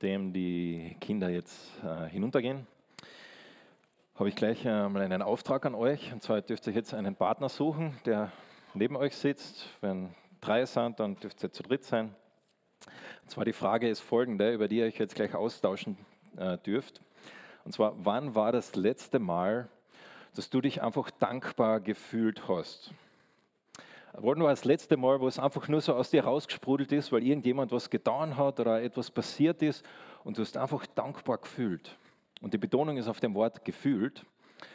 nachdem die Kinder jetzt äh, hinuntergehen, habe ich gleich äh, mal einen Auftrag an euch. Und zwar dürft ihr jetzt einen Partner suchen, der neben euch sitzt. Wenn drei sind, dann dürft ihr zu dritt sein. Und zwar die Frage ist folgende, über die ihr euch jetzt gleich austauschen äh, dürft. Und zwar, wann war das letzte Mal, dass du dich einfach dankbar gefühlt hast? Wann war das letzte Mal, wo es einfach nur so aus dir rausgesprudelt ist, weil irgendjemand was getan hat oder etwas passiert ist und du hast einfach dankbar gefühlt? Und die Betonung ist auf dem Wort gefühlt.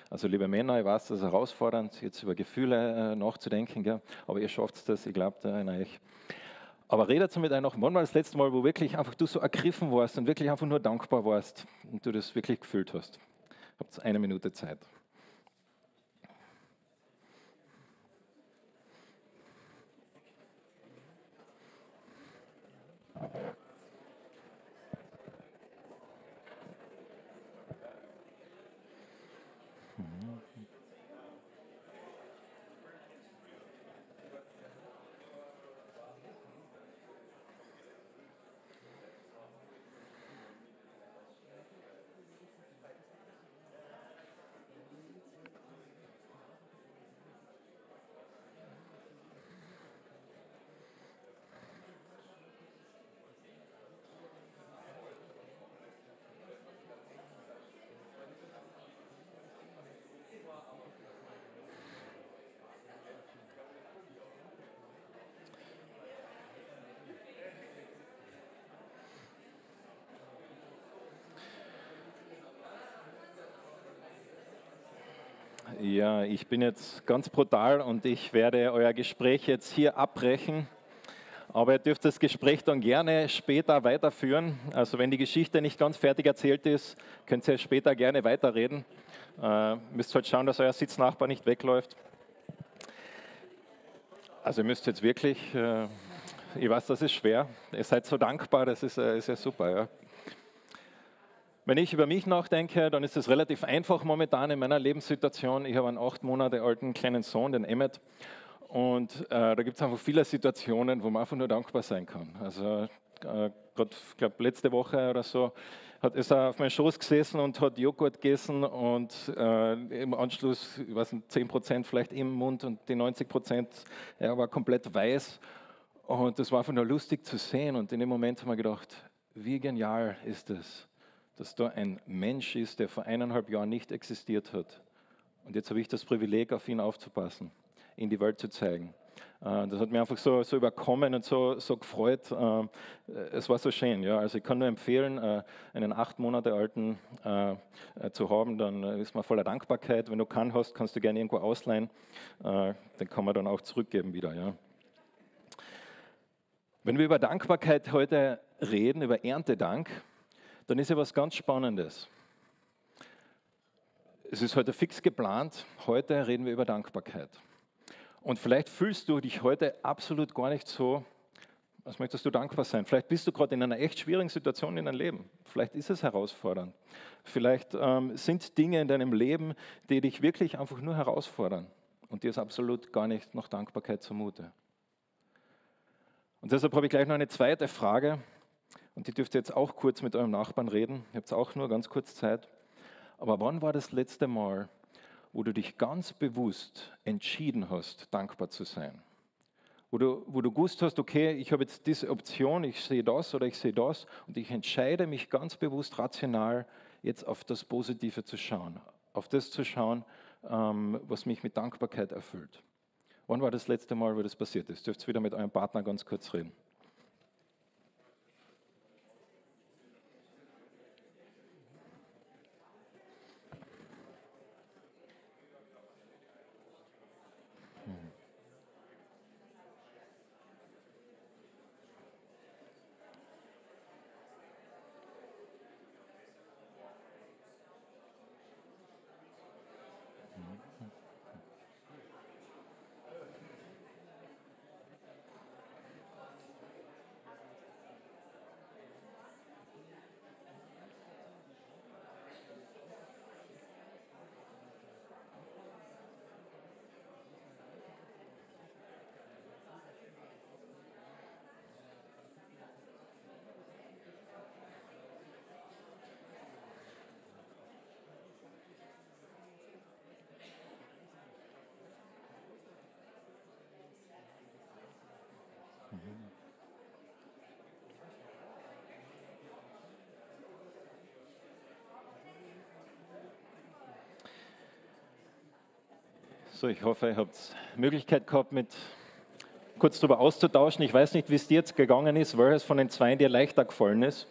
Also liebe Männer, ich weiß, das ist herausfordernd, jetzt über Gefühle äh, nachzudenken, gell? aber ihr schafft es, ich glaube da an euch. Aber redet mit einem noch, wann war das letzte Mal, wo wirklich einfach du so ergriffen warst und wirklich einfach nur dankbar warst und du das wirklich gefühlt hast? Habt eine Minute Zeit. Ja, ich bin jetzt ganz brutal und ich werde euer Gespräch jetzt hier abbrechen. Aber ihr dürft das Gespräch dann gerne später weiterführen. Also wenn die Geschichte nicht ganz fertig erzählt ist, könnt ihr später gerne weiterreden. Äh, müsst halt schauen, dass euer Sitznachbar nicht wegläuft. Also ihr müsst jetzt wirklich, äh, ich weiß, das ist schwer. Ihr seid so dankbar, das ist, äh, ist ja super. Ja. Wenn ich über mich nachdenke, dann ist es relativ einfach momentan in meiner Lebenssituation. Ich habe einen acht Monate alten kleinen Sohn, den Emmet. Und äh, da gibt es einfach viele Situationen, wo man einfach nur dankbar sein kann. Also äh, gerade, ich glaube, letzte Woche oder so hat, ist er auf meinem Schoß gesessen und hat Joghurt gegessen und äh, im Anschluss, ich weiß nicht, 10 Prozent vielleicht im Mund und die 90 Prozent, er war komplett weiß. Und das war einfach nur lustig zu sehen. Und in dem Moment haben wir gedacht, wie genial ist das? Dass da ein Mensch ist, der vor eineinhalb Jahren nicht existiert hat. Und jetzt habe ich das Privileg, auf ihn aufzupassen, ihn die Welt zu zeigen. Äh, das hat mich einfach so, so überkommen und so, so gefreut. Äh, es war so schön. Ja. Also ich kann nur empfehlen, äh, einen acht Monate alten zu haben, dann ist man voller Dankbarkeit. Wenn du keinen hast, kannst du gerne irgendwo ausleihen. Den kann man dann auch zurückgeben wieder. Ja. Wenn wir über Dankbarkeit heute reden, über Erntedank, dann ist ja was ganz Spannendes. Es ist heute fix geplant. Heute reden wir über Dankbarkeit. Und vielleicht fühlst du dich heute absolut gar nicht so, als möchtest du dankbar sein. Vielleicht bist du gerade in einer echt schwierigen Situation in deinem Leben. Vielleicht ist es herausfordernd. Vielleicht ähm, sind Dinge in deinem Leben, die dich wirklich einfach nur herausfordern. Und dir ist absolut gar nicht nach Dankbarkeit zumute. Und deshalb habe ich gleich noch eine zweite Frage. Und die dürft ihr jetzt auch kurz mit eurem Nachbarn reden. Ihr habt auch nur ganz kurz Zeit. Aber wann war das letzte Mal, wo du dich ganz bewusst entschieden hast, dankbar zu sein? Wo du, wo du gewusst hast, okay, ich habe jetzt diese Option, ich sehe das oder ich sehe das und ich entscheide mich ganz bewusst rational, jetzt auf das Positive zu schauen, auf das zu schauen, ähm, was mich mit Dankbarkeit erfüllt. Wann war das letzte Mal, wo das passiert ist? Dürft ihr wieder mit eurem Partner ganz kurz reden. So, ich hoffe, ihr habt Möglichkeit gehabt, mit kurz darüber auszutauschen. Ich weiß nicht, wie es dir jetzt gegangen ist, welches von den zwei dir leichter gefallen ist,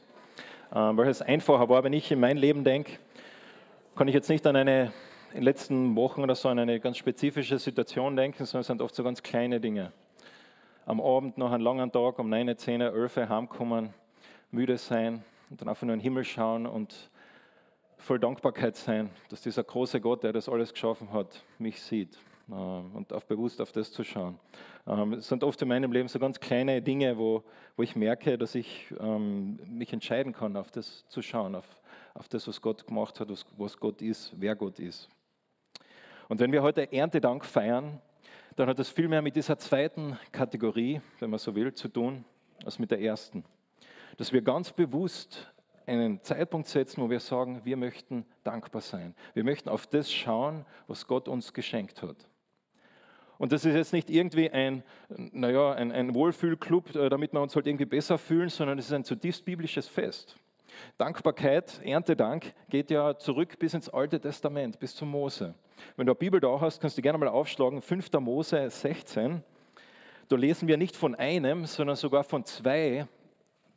äh, welches einfacher war. Wenn ich in mein Leben denke, kann ich jetzt nicht an eine in den letzten Wochen oder so an eine ganz spezifische Situation denken, sondern es sind oft so ganz kleine Dinge. Am Abend noch einen langen Tag, um 9, 10, 11 heimkommen, müde sein und dann einfach nur in den Himmel schauen und voll Dankbarkeit sein, dass dieser große Gott, der das alles geschaffen hat, mich sieht äh, und auch bewusst auf das zu schauen. Ähm, es sind oft in meinem Leben so ganz kleine Dinge, wo, wo ich merke, dass ich ähm, mich entscheiden kann, auf das zu schauen, auf, auf das, was Gott gemacht hat, was Gott ist, wer Gott ist. Und wenn wir heute Erntedank feiern, dann hat das viel mehr mit dieser zweiten Kategorie, wenn man so will, zu tun, als mit der ersten. Dass wir ganz bewusst einen Zeitpunkt setzen, wo wir sagen, wir möchten dankbar sein. Wir möchten auf das schauen, was Gott uns geschenkt hat. Und das ist jetzt nicht irgendwie ein, naja, ein, ein Wohlfühlclub, äh, damit wir uns halt irgendwie besser fühlen, sondern es ist ein zutiefst biblisches Fest. Dankbarkeit, Erntedank geht ja zurück bis ins Alte Testament, bis zu Mose. Wenn du eine Bibel da hast, kannst du gerne mal aufschlagen, 5. Mose 16. Da lesen wir nicht von einem, sondern sogar von zwei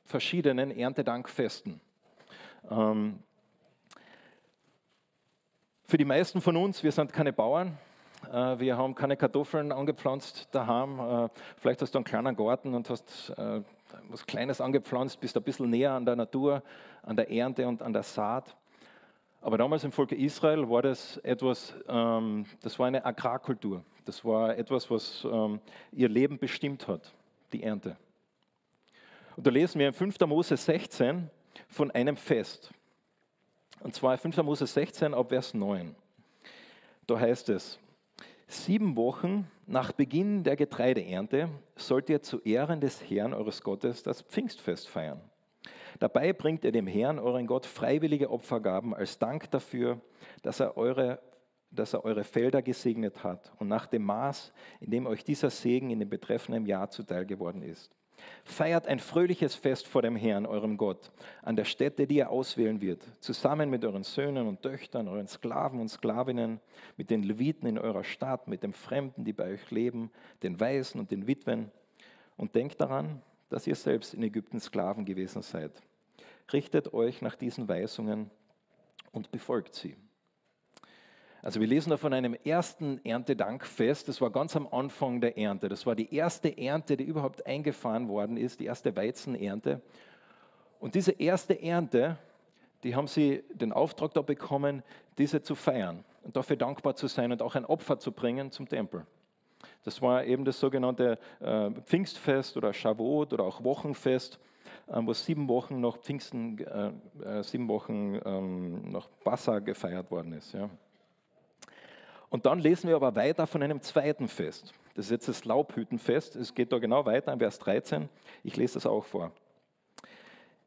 verschiedenen Erntedankfesten. Ähm, für die meisten von uns, wir sind keine Bauern, äh, wir haben keine Kartoffeln angepflanzt daheim. Äh, vielleicht hast du einen kleinen Garten und hast äh, was Kleines angepflanzt, bist ein bisschen näher an der Natur, an der Ernte und an der Saat. Aber damals im Volk Israel war das etwas, ähm, das war eine Agrarkultur. Das war etwas, was ähm, ihr Leben bestimmt hat, die Ernte. Und da lesen wir in 5. Mose 16 von einem Fest. Und zwar 5. Mose 16 ab Vers 9. Da heißt es, sieben Wochen nach Beginn der Getreideernte sollt ihr zu Ehren des Herrn eures Gottes das Pfingstfest feiern. Dabei bringt ihr dem Herrn, euren Gott, freiwillige Opfergaben als Dank dafür, dass er eure dass er eure Felder gesegnet hat und nach dem Maß, in dem euch dieser Segen in dem betreffenden Jahr zuteil geworden ist. Feiert ein fröhliches Fest vor dem Herrn, eurem Gott, an der Stätte, die er auswählen wird, zusammen mit euren Söhnen und Töchtern, euren Sklaven und Sklavinnen, mit den Leviten in eurer Stadt, mit den Fremden, die bei euch leben, den Weisen und den Witwen. Und denkt daran, dass ihr selbst in Ägypten Sklaven gewesen seid. Richtet euch nach diesen Weisungen und befolgt sie. Also wir lesen da von einem ersten Erntedankfest. Das war ganz am Anfang der Ernte. Das war die erste Ernte, die überhaupt eingefahren worden ist, die erste Weizenernte. Und diese erste Ernte, die haben sie den Auftrag da bekommen, diese zu feiern und dafür dankbar zu sein und auch ein Opfer zu bringen zum Tempel. Das war eben das sogenannte äh, Pfingstfest oder Shavuot oder auch Wochenfest, äh, wo sieben Wochen nach Pfingsten, äh, sieben Wochen ähm, nach Passa gefeiert worden ist. Und dann lesen wir aber weiter von einem zweiten Fest. Das ist jetzt das Laubhütenfest. Es geht da genau weiter in Vers 13. Ich lese das auch vor.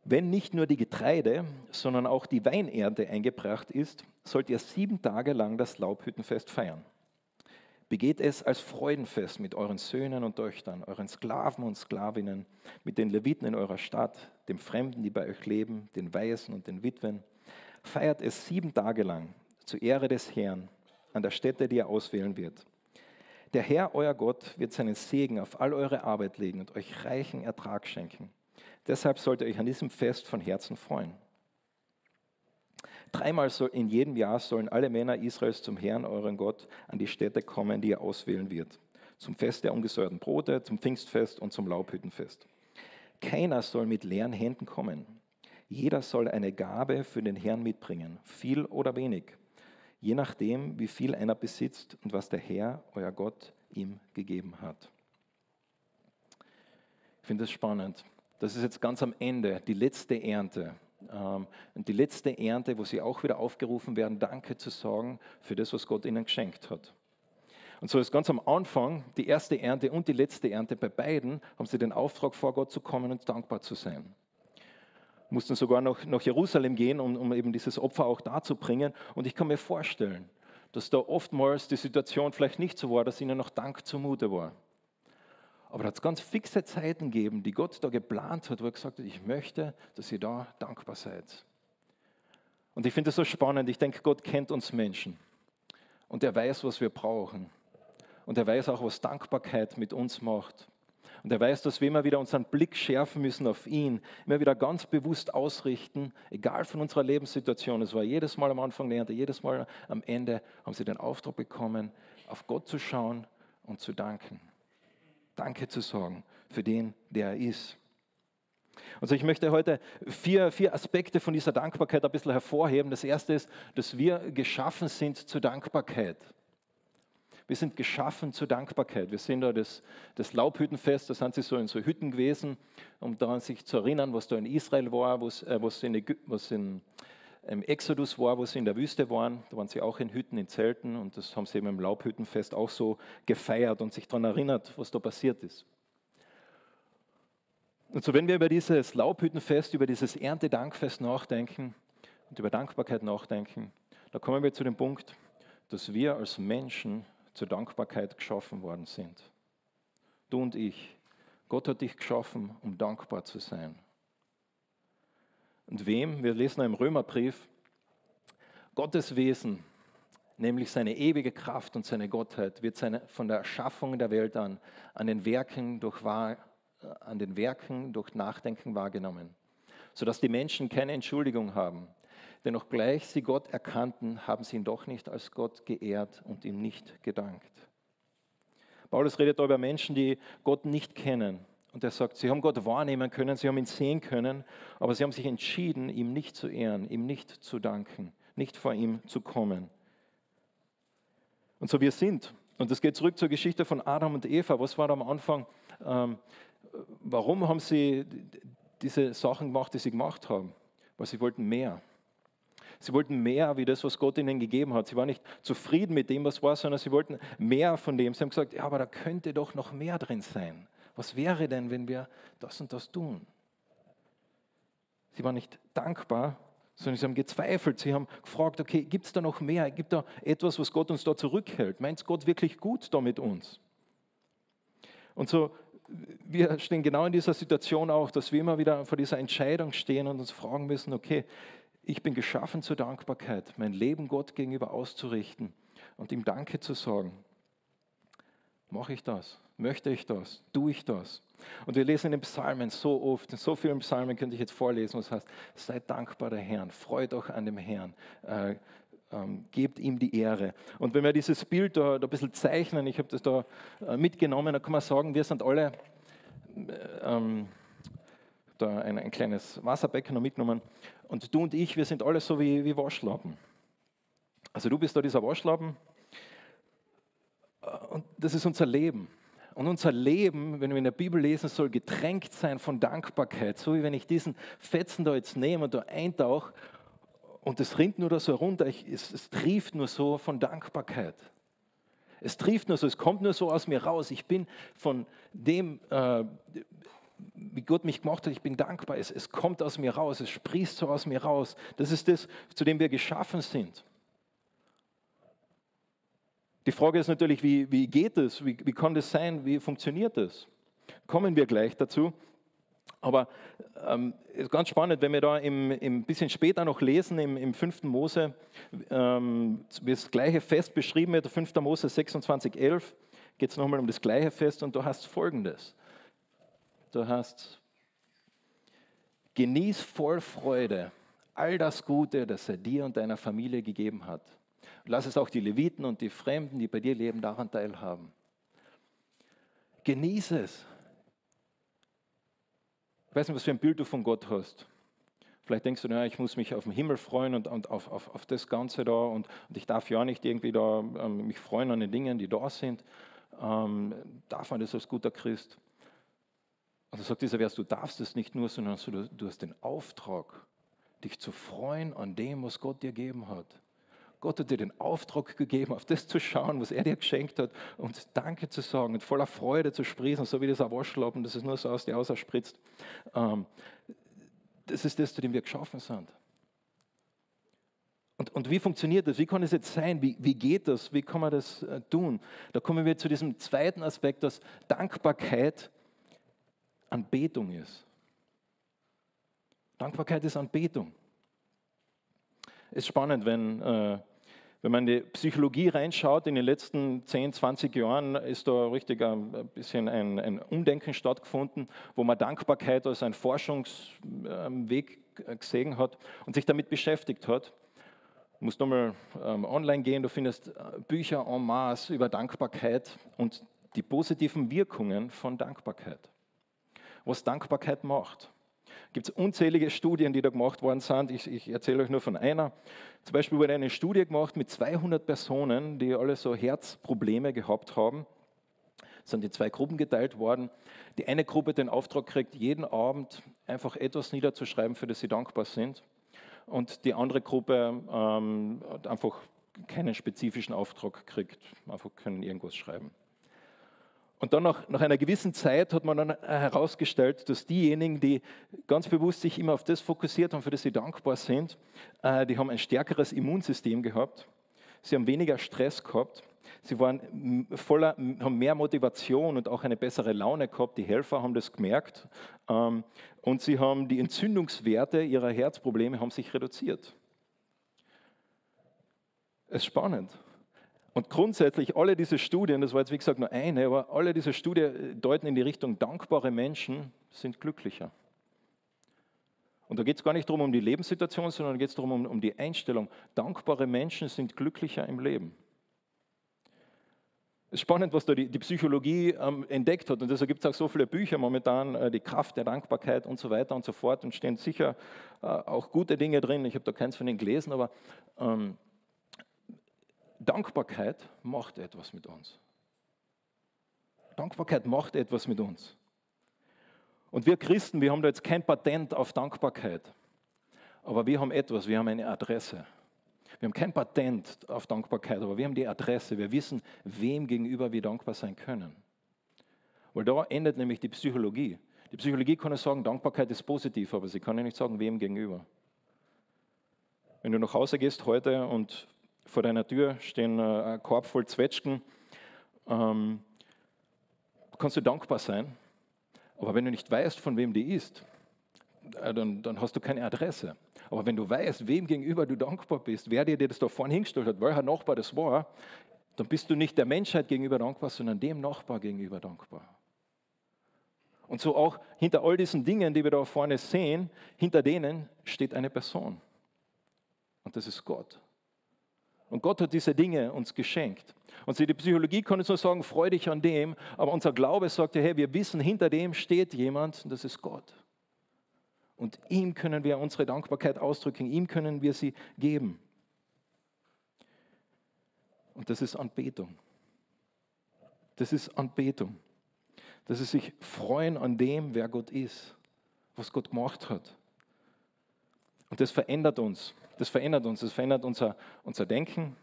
Wenn nicht nur die Getreide, sondern auch die Weinernte eingebracht ist, sollt ihr sieben Tage lang das Laubhüttenfest feiern. Begeht es als Freudenfest mit euren Söhnen und Töchtern, euren Sklaven und Sklavinnen, mit den Leviten in eurer Stadt, den Fremden, die bei euch leben, den Weisen und den Witwen. Feiert es sieben Tage lang zur Ehre des Herrn an der Stätte, die er auswählen wird. Der Herr, euer Gott, wird seinen Segen auf all eure Arbeit legen und euch reichen Ertrag schenken. Deshalb sollt ihr euch an diesem Fest von Herzen freuen. Dreimal in jedem Jahr sollen alle Männer Israels zum Herrn, euren Gott, an die Stätte kommen, die er auswählen wird. Zum Fest der ungesäuerten Brote, zum Pfingstfest und zum Laubhüttenfest. Keiner soll mit leeren Händen kommen. Jeder soll eine Gabe für den Herrn mitbringen, viel oder wenig je nachdem, wie viel einer besitzt und was der Herr, euer Gott, ihm gegeben hat. Ich finde das spannend. Das ist jetzt ganz am Ende, die letzte Ernte. Ähm, und die letzte Ernte, wo sie auch wieder aufgerufen werden, Danke zu sagen für das, was Gott ihnen geschenkt hat. Und so ist ganz am Anfang die erste Ernte und die letzte Ernte bei beiden, haben sie den Auftrag vor Gott zu kommen und dankbar zu sein mussten sogar noch nach Jerusalem gehen, um, um eben dieses Opfer auch darzubringen. Und ich kann mir vorstellen, dass da oftmals die Situation vielleicht nicht so war, dass ihnen noch Dank zumute war. Aber da hat es ganz fixe Zeiten gegeben, die Gott da geplant hat, wo er gesagt hat, ich möchte, dass ihr da dankbar seid. Und ich finde das so spannend. Ich denke, Gott kennt uns Menschen. Und er weiß, was wir brauchen. Und er weiß auch, was Dankbarkeit mit uns macht. Und er weiß, dass wir immer wieder unseren Blick schärfen müssen auf ihn, immer wieder ganz bewusst ausrichten, egal von unserer Lebenssituation. Es war jedes Mal am Anfang der Ernte, jedes Mal am Ende haben sie den Auftrag bekommen, auf Gott zu schauen und zu danken. Danke zu sagen für den, der er ist. Also ich möchte heute vier, vier Aspekte von dieser Dankbarkeit ein bisschen hervorheben. Das erste ist, dass wir geschaffen sind zur Dankbarkeit. Wir sind geschaffen zur Dankbarkeit. Wir sind da das, das Laubhüttenfest, da sind sie so in so Hütten gewesen, um daran sich zu erinnern, was da in Israel war, was, äh, was in, was in im Exodus war, wo sie in der Wüste waren. Da waren sie auch in Hütten, in Zelten und das haben sie eben im Laubhüttenfest auch so gefeiert und sich daran erinnert, was da passiert ist. Und so, wenn wir über dieses Laubhüttenfest, über dieses Erntedankfest nachdenken und über Dankbarkeit nachdenken, da kommen wir zu dem Punkt, dass wir als Menschen zur Dankbarkeit geschaffen worden sind. Du und ich. Gott hat dich geschaffen, um dankbar zu sein. Und wem? Wir lesen im Römerbrief, Gottes Wesen, nämlich seine ewige Kraft und seine Gottheit, wird seine, von der Erschaffung der Welt an, an den Werken durch, an den Werken durch Nachdenken wahrgenommen, sodass die Menschen keine Entschuldigung haben. Denn obgleich sie Gott erkannten, haben sie ihn doch nicht als Gott geehrt und ihm nicht gedankt. Paulus redet da über Menschen, die Gott nicht kennen. Und er sagt, sie haben Gott wahrnehmen können, sie haben ihn sehen können, aber sie haben sich entschieden, ihm nicht zu ehren, ihm nicht zu danken, nicht vor ihm zu kommen. Und so wir sind. Und das geht zurück zur Geschichte von Adam und Eva. Was war da am Anfang? Ähm, warum haben sie diese Sachen gemacht, die sie gemacht haben? Weil sie wollten mehr. Sie wollten mehr wie das, was Gott ihnen gegeben hat. Sie waren nicht zufrieden mit dem, was war, sondern sie wollten mehr von dem. Sie haben gesagt, ja, aber da könnte doch noch mehr drin sein. Was wäre denn, wenn wir das und das tun? Sie waren nicht dankbar, sondern sie haben gezweifelt. Sie haben gefragt, okay, gibt es da noch mehr? Gibt da etwas, was Gott uns da zurückhält? Meint Gott wirklich gut da mit uns? Und so, wir stehen genau in dieser Situation auch, dass wir immer wieder vor dieser Entscheidung stehen und uns fragen müssen, okay, ich bin geschaffen zur Dankbarkeit, mein Leben Gott gegenüber auszurichten und ihm Danke zu sagen. Mache ich das? Möchte ich das? Tue ich das? Und wir lesen in den Psalmen so oft, in so vielen Psalmen könnte ich jetzt vorlesen, was heißt, seid dankbar der Herrn, freut euch an dem Herrn, äh, ähm, gebt ihm die Ehre. Und wenn wir dieses Bild da, da ein bisschen zeichnen, ich habe das da äh, mitgenommen, dann kann man sagen, wir sind alle, äh, ähm, da ein, ein, kleines Wasserbecken noch mitgenommen. Und du und ich, wir sind alle so wie, wie Waschlappen. Also du bist da dieser Waschlappen und das ist unser Leben. Und unser Leben, wenn wir in der Bibel lesen, soll getränkt sein von Dankbarkeit. So wie wenn ich diesen Fetzen da jetzt nehme und da eintauche und es rinnt nur da so runter, ich, es, es trieft nur so von Dankbarkeit. Es trieft nur so, es kommt nur so aus mir raus. Ich bin von dem, äh, wie Gott mich gemacht hat, ich bin dankbar. Es, es kommt aus mir raus, es sprießt so aus mir raus. Das ist das, zu dem wir geschaffen sind. Die Frage ist natürlich, wie, wie geht es? Wie, wie kann das sein? Wie funktioniert das? Kommen wir gleich dazu. Aber ähm, ist ganz spannend, wenn wir da im, im bisschen später noch lesen, im, im 5. Mose, ähm, das gleiche Fest beschrieben wird, 5. Mose 26, 11, geht es nochmal um das gleiche Fest und du hast folgendes. Du hast, genieß voll Freude all das Gute, das er dir und deiner Familie gegeben hat. Lass es auch die Leviten und die Fremden, die bei dir leben, daran teilhaben. Genieße es. Ich weiß nicht, was für ein Bild du von Gott hast. Vielleicht denkst du, ja, ich muss mich auf den Himmel freuen und, und auf, auf, auf, das Ganze da und, und, ich darf ja nicht irgendwie da ähm, mich freuen an den Dingen, die da sind. Ähm, darf man das als guter Christ? Und also sagt dieser Vers, du darfst es nicht nur, sondern du, hast den Auftrag, dich zu freuen an dem, was Gott dir gegeben hat. Gott hat dir den Auftrag gegeben, auf das zu schauen, was er dir geschenkt hat und Danke zu sagen und voller Freude zu sprießen, so wie das Waschlappen, das ist nur so aus dir ausspritzt. Ähm, das ist das, zu dem wir geschaffen sind. Und, und, wie funktioniert das? Wie kann es jetzt sein? Wie, wie geht das? Wie kann man das äh, tun? Da kommen wir zu diesem zweiten Aspekt, dass Dankbarkeit Anbetung ist. Dankbarkeit ist Anbetung. Es ist spannend, wenn, äh, Wenn man in die Psychologie reinschaut, in den letzten 10, 20 Jahren ist da richtig ein bisschen ein, ein Umdenken stattgefunden, wo man Dankbarkeit als einen Forschungsweg gesehen hat und sich damit beschäftigt hat. Du musst nochmal ähm, online gehen, du findest äh, Bücher en masse über Dankbarkeit und die positiven Wirkungen von Dankbarkeit. Was Dankbarkeit macht gibt es unzählige Studien, die da gemacht worden sind. Ich, ich erzähle euch nur von einer. Zum Beispiel wurde eine Studie gemacht mit 200 Personen, die alle so Herzprobleme gehabt haben. Sind in zwei Gruppen geteilt worden. Die eine Gruppe den Auftrag kriegt, jeden Abend einfach etwas niederzuschreiben, für das sie dankbar sind. Und die andere Gruppe ähm, einfach keinen spezifischen Auftrag kriegt, einfach können irgendwas schreiben. Und dann nach, nach, einer gewissen Zeit hat man dann herausgestellt, dass diejenigen, die ganz bewusst sich immer auf das fokussiert haben, für das sie dankbar sind, äh, die haben ein stärkeres Immunsystem gehabt. Sie haben weniger Stress gehabt. Sie waren voller, haben mehr Motivation und auch eine bessere Laune gehabt. Die Helfer haben das gemerkt. Ähm, und sie haben die Entzündungswerte ihrer Herzprobleme haben sich reduziert. Es ist spannend. Und grundsätzlich alle diese Studien, das war jetzt wie gesagt nur eine, aber alle diese Studien deuten in die Richtung, dankbare Menschen sind glücklicher. Und da geht es gar nicht darum um die Lebenssituation, sondern geht es darum um, um die Einstellung. Dankbare Menschen sind glücklicher im Leben. Es ist spannend, was da die, die Psychologie ähm, entdeckt hat. Und deshalb gibt es auch so viele Bücher momentan, äh, die Kraft der Dankbarkeit und so weiter und so fort. Und stehen sicher äh, auch gute Dinge drin. Ich habe da keins von denen gelesen, aber ähm, Dankbarkeit macht etwas mit uns. Dankbarkeit macht etwas mit uns. Und wir Christen, wir haben da jetzt kein Patent auf Dankbarkeit. Aber wir haben etwas, wir haben eine Adresse. Wir haben kein Patent auf Dankbarkeit, aber wir haben die Adresse. Wir wissen, wem gegenüber wir dankbar sein können. Weil da endet nämlich die Psychologie. Die Psychologie kann ja sagen, Dankbarkeit ist positiv, aber sie kann ja nicht sagen, wem gegenüber. Wenn du nach Hause gehst heute und vor deiner Tür stehen äh, ein Korb voll Zwetschgen. Ähm, kannst du dankbar sein. Aber wenn du nicht weißt, von wem die ist, äh, dann, dann, hast du keine Adresse. Aber wenn du weißt, wem gegenüber du dankbar bist, wer dir das da vorne hingestellt hat, welcher Nachbar das war, dann bist du nicht der Menschheit gegenüber dankbar, sondern dem Nachbar gegenüber dankbar. Und so auch hinter all diesen Dingen, die wir da vorne sehen, hinter denen steht eine Person. Und das ist Gott. Und Gott hat diese Dinge uns geschenkt. Und die Psychologie kann uns nur sagen, freu dich an dem, aber unser Glaube sagt ja, hey, wir wissen, hinter dem steht jemand und das ist Gott. Und ihm können wir unsere Dankbarkeit ausdrücken, ihm können wir sie geben. Und das ist Anbetung. Das ist Anbetung. Das ist sich freuen an dem, wer Gott ist, was Gott gemacht hat. Und das verändert uns. Das verändert uns. Das verändert unser, unser Denken.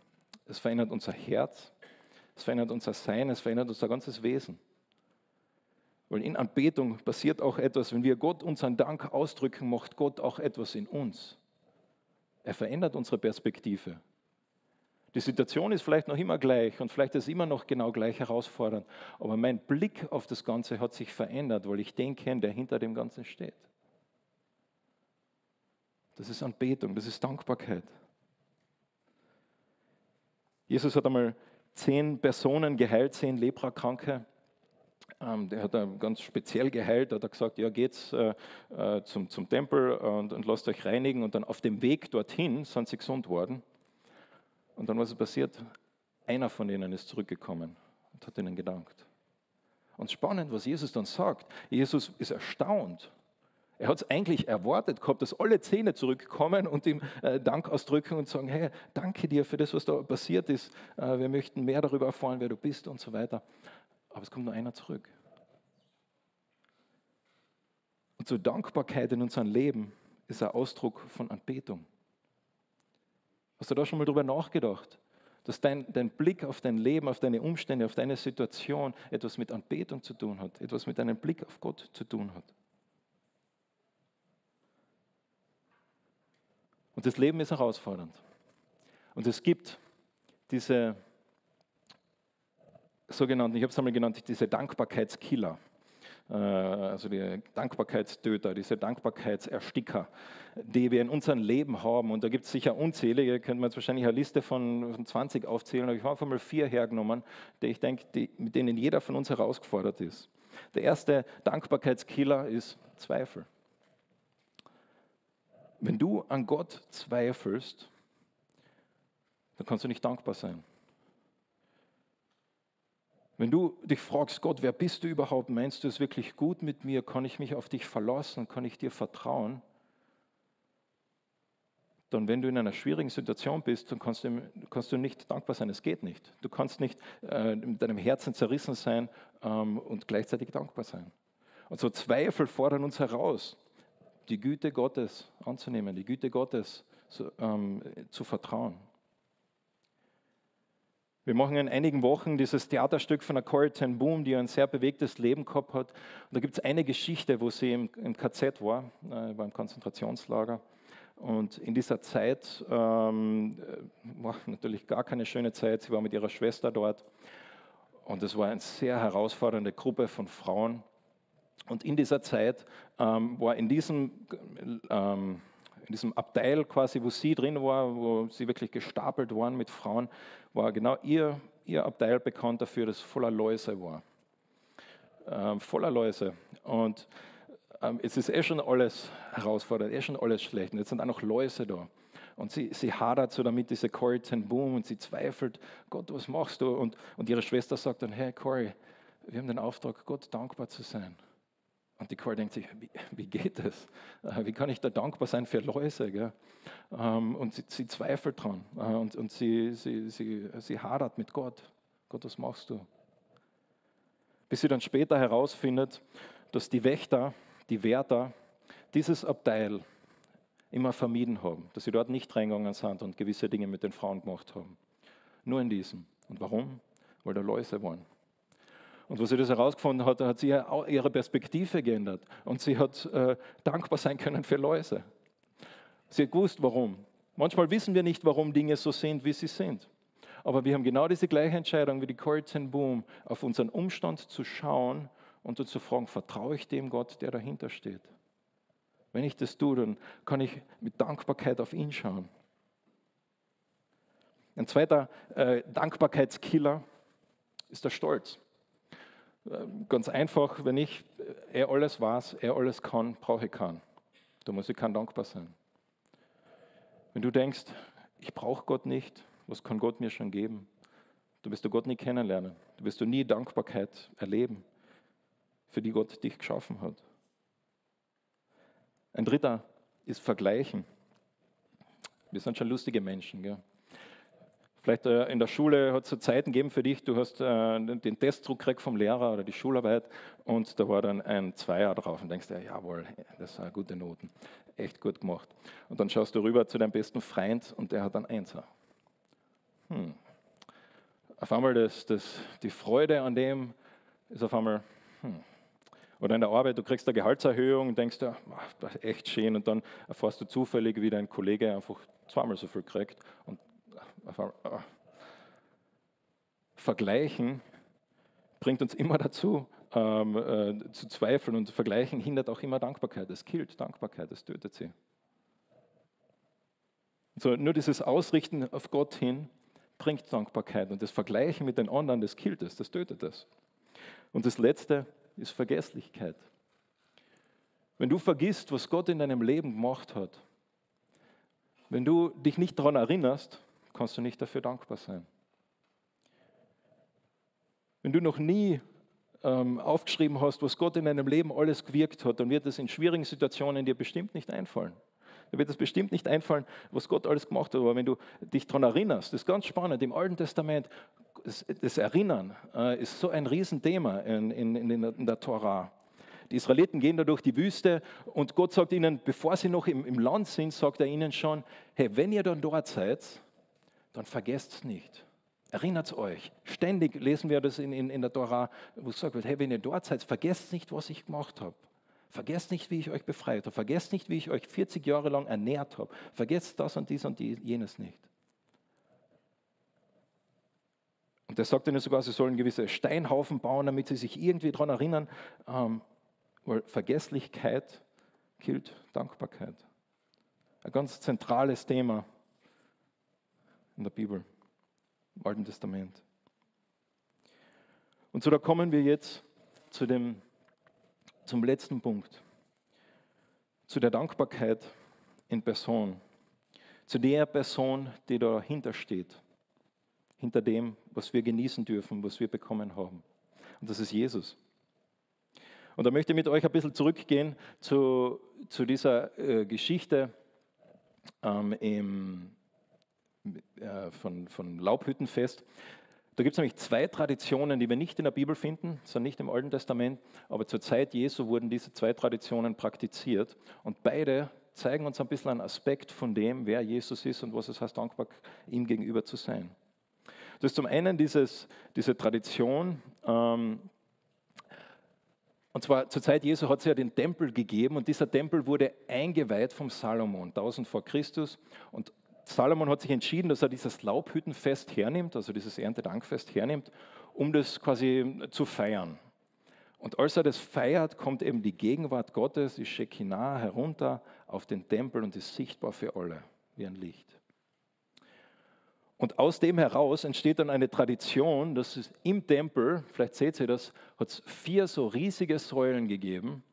Es verändert unser Herz. Es verändert unser Sein. Es verändert unser ganzes Wesen. Weil in Anbetung passiert auch etwas. Wenn wir Gott unseren Dank ausdrücken, macht Gott auch etwas in uns. Er verändert unsere Perspektive. Die Situation ist vielleicht noch immer gleich und vielleicht ist immer noch genau gleich herausfordernd. Aber mein Blick auf das Ganze hat sich verändert, weil ich den kenne, der hinter dem Ganzen steht. Das ist Anbetung, das ist Dankbarkeit. Jesus hat einmal zehn Personen geheilt, zehn Leprakranke. Ähm, der hat ganz speziell geheilt, hat er gesagt, ja, geht's äh, äh, zum, zum Tempel und, und lasst euch reinigen. Und dann auf dem Weg dorthin sind sie gesund worden. Und dann was ist passiert? Einer von ihnen ist zurückgekommen und hat ihnen gedankt. Und spannend, was Jesus dann sagt. Jesus ist erstaunt er hat es eigentlich erwartet gehabt, dass alle Zähne zurückkommen und ihm äh, Dank ausdrücken und sagen, hey, danke dir für das, was da passiert ist. Äh, wir möchten mehr darüber erfahren, wer du bist und so weiter. Aber es kommt nur einer zurück. Und so Dankbarkeit in unserem Leben ist ein Ausdruck von Anbetung. Hast du da schon mal drüber nachgedacht? Dass dein, dein Blick auf dein Leben, auf deine Umstände, auf deine Situation etwas mit Anbetung zu tun hat, etwas mit deinem Blick auf Gott zu tun hat. Und das Leben ist herausfordernd. Und es gibt diese sogenannten, ich habe es einmal genannt, diese Dankbarkeitskiller. also die Dankbarkeitstöter, diese Dankbarkeitsersticker, die wir in unserem Leben haben. Und da gibt es sicher unzählige, könnte man jetzt wahrscheinlich eine Liste von 20 aufzählen, aber ich habe einfach mal vier hergenommen, die ich denke, die, mit denen jeder von uns herausgefordert ist. Der erste Dankbarkeitskiller ist Zweifel. Wenn du an Gott zweifelst, dann kannst du nicht dankbar sein. Wenn du dich fragst, Gott, wer bist du überhaupt? Meinst du es wirklich gut mit mir? Kann ich mich auf dich verlassen? Kann ich dir vertrauen? Dann, wenn du in einer schwierigen Situation bist, dann kannst du, kannst du nicht dankbar sein. Es geht nicht. Du kannst nicht äh, mit deinem Herzen zerrissen sein ähm, und gleichzeitig dankbar sein. Und so Zweifel fordern uns heraus, die Güte Gottes anzunehmen, die Güte Gottes zu, ähm, zu vertrauen. Wir machen in einigen Wochen dieses Theaterstück von der Corrie ten Boom, die ein sehr bewegtes Leben gehabt hat. Und da gibt es eine Geschichte, wo sie im, im KZ war, äh, war im Konzentrationslager. Und in dieser Zeit ähm, äh, war natürlich gar keine schöne Zeit. Sie war mit ihrer Schwester dort. Und es war eine sehr herausfordernde Gruppe von Frauen. Und in dieser Zeit ähm, war in diesem ähm, in diesem Abteil quasi, wo sie drin war, wo sie wirklich gestapelt waren mit Frauen, war genau ihr, ihr Abteil bekannt dafür, dass voller Läuse war. Ähm, voller Läuse. Und ähm, es ist eh schon alles herausfordernd, eh schon alles schlecht. Und jetzt sind auch noch Läuse da. Und sie, sie hadert so damit, diese Corey ten Boom, und sie zweifelt, Gott, was machst du? Und, und ihre Schwester sagt dann, hey Corey, wir haben den Auftrag, Gott dankbar zu sein. Und die Cora denkt sich, wie, wie, geht das? Äh, wie kann ich da dankbar sein für Läuse? Ähm, und sie, sie, zweifelt dran äh, und, und sie, sie, sie, sie hadert mit Gott. Gott, was machst du? Bis sie dann später herausfindet, dass die Wächter, die Wärter dieses Abteil immer vermieden haben, dass sie dort nicht reingegangen sind und gewisse Dinge mit den Frauen gemacht haben. Nur in diesem. Und warum? Weil da Läuse waren. Und wo sie das herausgefunden hat, hat sie ihre Perspektive geändert und sie hat äh, dankbar sein können für Läuse. Sie hat gewusst, warum. Manchmal wissen wir nicht, warum Dinge so sind, wie sie sind. Aber wir haben genau diese gleiche Entscheidung wie die Corrie Boom, auf unseren Umstand zu schauen und zu fragen, vertraue ich dem Gott, der dahinter steht? Wenn ich das tue, dann kann ich mit Dankbarkeit auf ihn schauen. Ein zweiter äh, Dankbarkeitskiller ist der Stolz. Ähm, ganz einfach, wenn ich äh, er alles weiß, er alles kann, brauche ich keinen. Da muss ich kein dankbar sein. Wenn du denkst, ich brauche Gott nicht, was kann Gott mir schon geben? Du wirst du Gott nie kennenlernen. Du wirst du nie Dankbarkeit erleben, für die Gott dich geschaffen hat. Ein dritter ist Vergleichen. Wir sind schon lustige Menschen. Gell? Vielleicht äh, in der Schule hat es so Zeiten gegeben für dich, du hast äh, den Testdruck gekriegt vom Lehrer oder die Schularbeit und da war dann ein Zweier drauf und denkst dir, jawohl, das sind gute Noten, echt gut gemacht. Und dann schaust du rüber zu deinem besten Freund und der hat einen Einser. Hm. Auf einmal das, das, die Freude an dem ist auf einmal, hm. Oder in der Arbeit, du kriegst eine Gehaltserhöhung und denkst, ja, das ist echt schön. Und dann erfährst du zufällig, wie dein Kollege einfach zweimal so viel kriegt. Und. Vergleichen bringt uns immer dazu, ähm, äh, zu zweifeln und Vergleichen hindert auch immer Dankbarkeit. Es killt Dankbarkeit, es tötet sie. So, nur dieses Ausrichten auf Gott hin bringt Dankbarkeit und das Vergleichen mit den anderen, das killt es, das tötet es. Und das Letzte ist Vergesslichkeit. Wenn du vergisst, was Gott in deinem Leben gemacht hat, wenn du dich nicht daran erinnerst, kannst du nicht dafür dankbar sein. Wenn du noch nie ähm, aufgeschrieben hast, was Gott in deinem Leben alles gewirkt hat, dann wird es in schwierigen Situationen dir bestimmt nicht einfallen. Da wird es bestimmt nicht einfallen, was Gott alles gemacht hat. Aber wenn du dich daran erinnerst, das ist ganz spannend, im Alten Testament, das, Erinnern äh, ist so ein Riesenthema in, in, in, in der Torah. Die Israeliten gehen da durch die Wüste und Gott sagt ihnen, bevor sie noch im, im Land sind, sagt er ihnen schon, hey, wenn ihr dann dort seid, dann vergesst es nicht. Erinnert euch. Ständig lesen wir das in, in, in der Torah, wo gesagt wird, hey, wenn ihr dort seid, vergesst nicht, was ich gemacht habe. Vergesst nicht, wie ich euch befreit habe. Vergesst nicht, wie ich euch 40 Jahre lang ernährt habe. Vergesst das und dies und jenes nicht. Und er sagt ihnen sogar, sie sollen gewisse Steinhaufen bauen, damit sie sich irgendwie daran erinnern. Ähm, weil Vergesslichkeit killt Dankbarkeit. Ein ganz zentrales Thema in der Bibel, im Alten Testament. Und so da kommen wir jetzt zu dem, zum letzten Punkt, zu der Dankbarkeit in Person, zu der Person, die dahinter steht, hinter dem, was wir genießen dürfen, was wir bekommen haben. Und das ist Jesus. Und da möchte ich mit euch ein bisschen zurückgehen zu, zu dieser äh, Geschichte ähm, im, äh, von, von Laubhüttenfest. Da gibt es nämlich zwei Traditionen, die wir nicht in der Bibel finden, sondern nicht im Alten Testament, aber zur Zeit Jesu wurden diese zwei Traditionen praktiziert. Und beide zeigen uns ein bisschen einen Aspekt von dem, wer Jesus ist und was es heißt, dankbar ihm gegenüber zu sein. Das ist zum einen dieses, diese Tradition, ähm, und zwar zur Zeit Jesu hat es ja den Tempel gegeben und dieser Tempel wurde eingeweiht vom Salomon, 1000 vor Christus. Und Salomon hat sich entschieden, dass er dieses Laubhüttenfest hernimmt, also dieses Erntedankfest hernimmt, um das quasi zu feiern. Und als er das feiert, kommt eben die Gegenwart Gottes, die Shekinah, herunter auf den Tempel und ist sichtbar für alle, wie ein Licht. Und aus dem heraus entsteht dann eine Tradition, dass es im Tempel, vielleicht seht ihr das, hat es vier so riesige Säulen gegeben.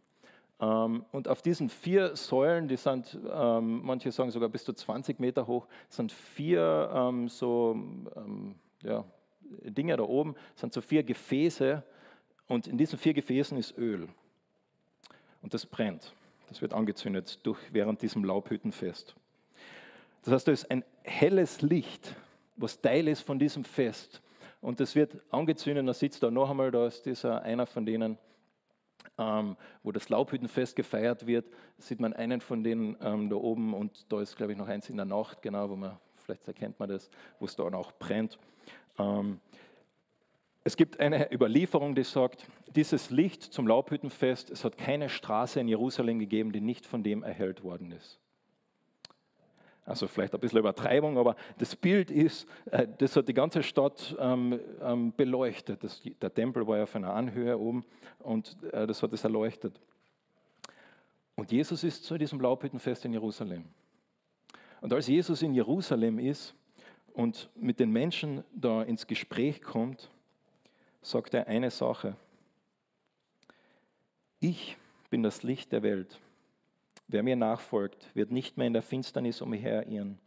Ähm, und auf diesen vier Säulen, die sind, ähm, manche sagen sogar bis zu 20 Meter hoch, sind vier ähm, so ja, Dinge da oben, sind so vier Gefäße. Und in diesen vier Gefäßen ist Öl. Und das brennt. Das wird angezündet durch, während diesem Laubhüttenfest. Das heißt, da ist ein helles Licht was Teil ist von diesem Fest. Und das wird angezündet, da sitzt da noch einmal, da ist dieser einer von denen, ähm, wo das Laubhüttenfest gefeiert wird, sieht man einen von denen ähm, da oben und da ist, glaube ich, noch eins in der Nacht, genau, wo man, vielleicht erkennt man das, wo es da auch brennt. Ähm, es gibt eine Überlieferung, die sagt, dieses Licht zum Laubhüttenfest, es hat keine Straße in Jerusalem gegeben, die nicht von dem erhellt worden ist. Also vielleicht ein bisschen Übertreibung, aber das Bild ist, äh, das hat die ganze Stadt ähm, ähm, beleuchtet. Der Tempel war ja auf einer Anhöhe oben und äh, das hat es erleuchtet. Und Jesus ist zu diesem Laubhüttenfest in Jerusalem. Und als Jesus in Jerusalem ist und mit den Menschen da ins Gespräch kommt, sagt er eine Sache. Ich bin das Licht der Welt. Wer mir nachfolgt, wird nicht mehr in der Finsternis umherirren,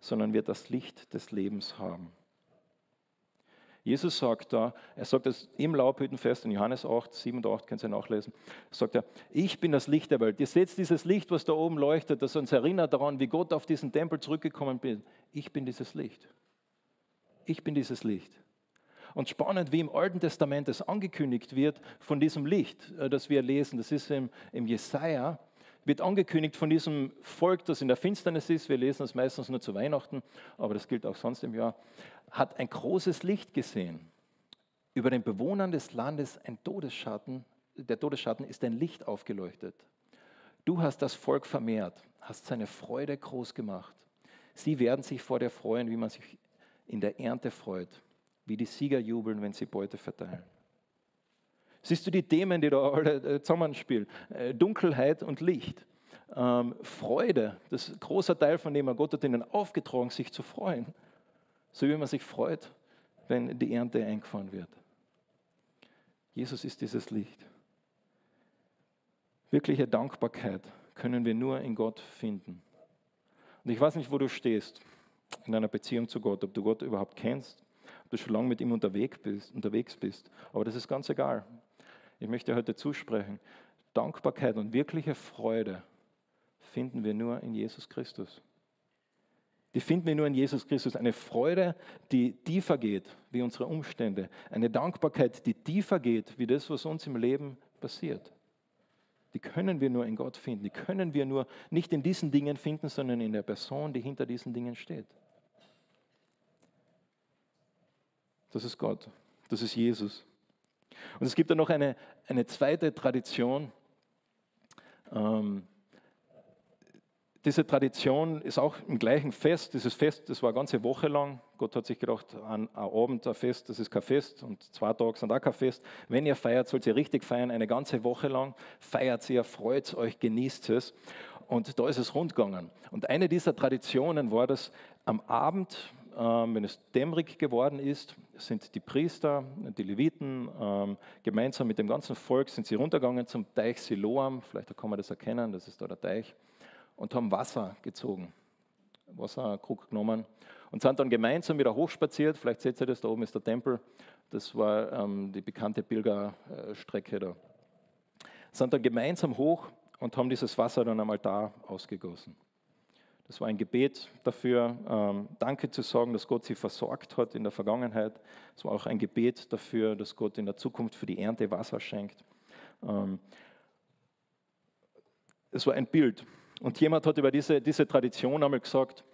sondern wird das Licht des Lebens haben. Jesus sagt da, er sagt das im Laubhüttenfest in Johannes 8, 7 und 8, könnt ihr nachlesen, sagt er, ich bin das Licht der Welt. Ihr seht dieses Licht, was da oben leuchtet, das uns erinnert daran, wie Gott auf diesen Tempel zurückgekommen ist. Ich bin dieses Licht. Ich bin dieses Licht. Und spannend, wie im Alten Testament es angekündigt wird von diesem Licht, äh, das wir lesen. Das ist im, im Jesaja wird angekündigt von diesem Volk, das in der Finsternis ist. Wir lesen es meistens nur zu Weihnachten, aber das gilt auch sonst im Jahr. Hat ein großes Licht gesehen. Über den Bewohnern des Landes ein Todesschatten. Der Todesschatten ist ein Licht aufgeleuchtet. Du hast das Volk vermehrt, hast seine Freude groß gemacht. Sie werden sich vor dir freuen, wie man sich in der Ernte freut, wie die Sieger jubeln, wenn sie Beute verteilen. Siehst du die Themen, die da alle äh, zusammenspielen? Äh, Dunkelheit und Licht. Ähm, Freude, das ist ein großer Teil von dem, Gott hat ihnen aufgetragen, sich zu freuen. So wie man sich freut, wenn die Ernte eingefahren wird. Jesus ist dieses Licht. Wirkliche Dankbarkeit können wir nur in Gott finden. Und ich weiß nicht, wo du stehst in deiner Beziehung zu Gott, ob du Gott überhaupt kennst, ob du schon lange mit ihm unterwegs bist, unterwegs bist. Aber das ist ganz egal. Ich möchte heute zusprechen, Dankbarkeit und wirkliche Freude finden wir nur in Jesus Christus. Die finden wir nur in Jesus Christus. Eine Freude, die tiefer geht wie unsere Umstände. Eine Dankbarkeit, die tiefer geht wie das, was uns im Leben passiert. Die können wir nur in Gott finden. Die können wir nur nicht in diesen Dingen finden, sondern in der Person, die hinter diesen Dingen steht. Das ist Gott. Das ist Jesus. Und es gibt dann noch eine, eine zweite Tradition, ähm, diese Tradition ist auch im gleichen Fest. Dieses Fest, das war eine ganze Woche lang. Gott hat sich gedacht, an Abend ein Fest, das ist kein Fest und zwei Tage sind auch kein Fest. Wenn ihr feiert, sollt ihr richtig feiern, eine ganze Woche lang. Feiert ihr, freut euch, genießt es. Und da ist es rundgegangen. Und eine dieser Traditionen war, dass am Abend, wenn es dämmerig geworden ist, sind die Priester, die Leviten, ähm, gemeinsam mit dem ganzen Volk sind sie runtergegangen zum Teich Siloam. Vielleicht kann man das erkennen, das ist da der Teich und haben Wasser gezogen, Wasserkrug genommen und sind dann gemeinsam wieder hochspaziert. Vielleicht seht ihr das, da oben ist der Tempel. Das war ähm, die bekannte Pilgerstrecke da. Sind dann gemeinsam hoch und haben dieses Wasser dann am Altar ausgegossen. Das war ein Gebet dafür, ähm, Danke zu sagen, dass Gott sie versorgt hat in der Vergangenheit. Es war auch ein Gebet dafür, dass Gott in der Zukunft für die Ernte Wasser schenkt. Ähm, es war ein Bild und jemand hat über diese, diese Tradition einmal gesagt,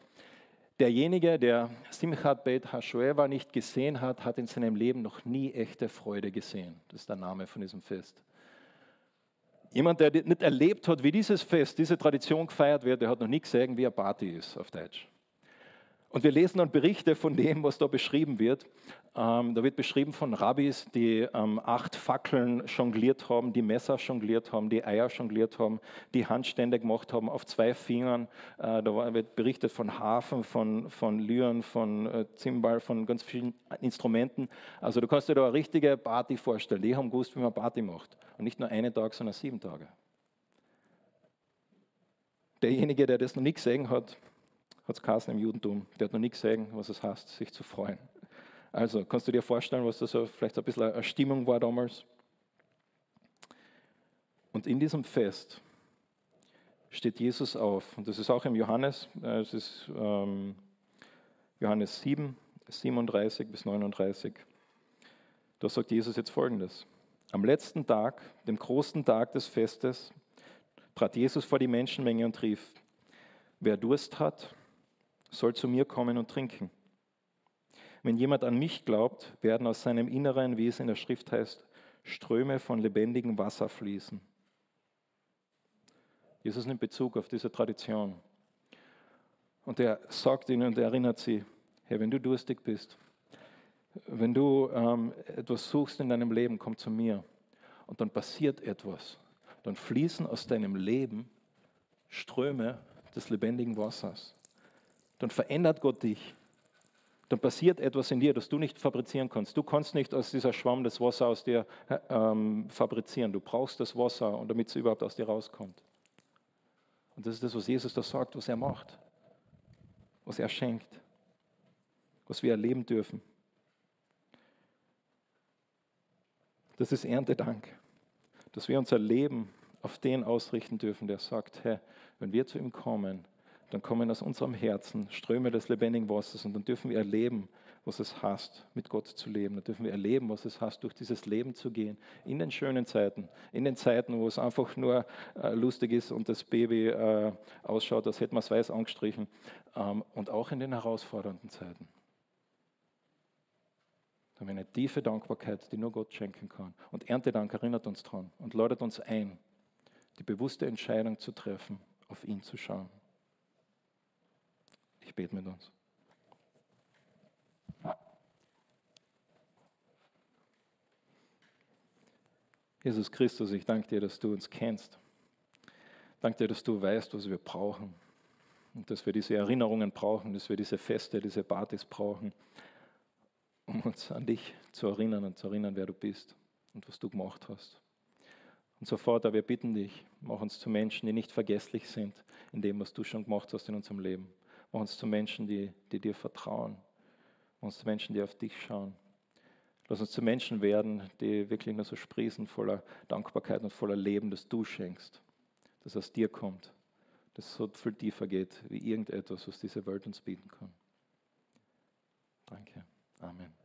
derjenige, der Simchat Beit HaShoeva nicht gesehen hat, hat in seinem Leben noch nie echte Freude gesehen. Das ist der Name von diesem Fest. Jemand, der nicht erlebt hat, wie dieses Fest, diese Tradition gefeiert wird, der hat noch nie gesehen, wie eine Party ist auf Deutsch. Und wir lesen dann Berichte von dem, was da beschrieben wird. Ähm, da wird beschrieben von Rabbis, die ähm, acht Fackeln jongliert haben, die Messer jongliert haben, die Eier jongliert haben, die Handstände gemacht haben auf zwei Fingern. Äh, da wird berichtet von Hafen, von, von Lyren, von äh, Zimbal, von ganz vielen Instrumenten. Also du kannst dir da eine richtige Party vorstellen. Die haben gewusst, wie man Party macht. Und nicht nur einen Tag, sondern sieben Tage. Derjenige, der das noch nicht gesehen hat, hat es geheißen im Judentum. Der hat noch nie gesehen, was es heißt, sich zu freuen. Also, kannst du dir vorstellen, was da so vielleicht ein bisschen eine Stimmung war damals? Und in diesem Fest steht Jesus auf. Und das ist auch im Johannes, äh, es ist ähm, Johannes 7, 37 bis 39. Da sagt Jesus jetzt folgendes. Am letzten Tag, dem großen Tag des Festes, trat Jesus vor die Menschenmenge und rief, wer Durst hat, soll zu mir kommen und trinken. Wenn jemand an mich glaubt, werden aus seinem Inneren, wie es in der Schrift heißt, Ströme von lebendigem Wasser fließen. Jesus nimmt Bezug auf diese Tradition. Und er sagt ihnen und erinnert sie, hey, wenn du durstig bist, wenn du ähm, etwas suchst in deinem Leben, komm zu mir. Und dann passiert etwas. Dann fließen aus deinem Leben Ströme des lebendigen Wassers dann verändert Gott dich. Dann passiert etwas in dir, das du nicht fabrizieren kannst. Du kannst nicht aus dieser Schwamm das Wasser aus dir ähm, fabrizieren. Du brauchst das Wasser, und damit es überhaupt aus dir rauskommt. Und das ist das, was Jesus da sagt, was er macht, was er schenkt, was wir erleben dürfen. Das ist Erntedank, dass wir unser Leben auf den ausrichten dürfen, der sagt, Herr, wenn wir zu ihm kommen, dann kommen aus unserem Herzen Ströme des lebendigen Wassers und dann dürfen wir erleben, was es heißt, mit Gott zu leben. Dann dürfen wir erleben, was es heißt, durch dieses Leben zu gehen. In den schönen Zeiten, in den Zeiten, wo es einfach nur äh, lustig ist und das Baby äh, ausschaut, als hätte man es weiß angestrichen. Ähm, und auch in den herausfordernden Zeiten. Da haben wir eine tiefe Dankbarkeit, die nur Gott schenken kann. Und Erntedank erinnert uns daran und ladet uns ein, die bewusste Entscheidung zu treffen, auf ihn zu schauen. Ich bete mit uns. Jesus Christus, ich danke dir, dass du uns kennst. Danke dir, dass du weißt, was wir brauchen. Und dass wir diese Erinnerungen brauchen, dass wir diese Feste, diese Partys brauchen, um uns an dich zu erinnern und zu erinnern, wer du bist und was du gemacht hast. Und so, Vater, wir bitten dich, mach uns zu Menschen, die nicht vergesslich sind in dem, was du schon gemacht hast in unserem Leben. Uns zu Menschen, die, die dir vertrauen. Uns zu Menschen, die auf dich schauen. Lass uns zu Menschen werden, die wirklich nur so sprießen voller Dankbarkeit und voller Leben, das du schenkst, das aus dir kommt, das so viel tiefer geht wie irgendetwas, was diese Welt uns bieten kann. Danke. Amen.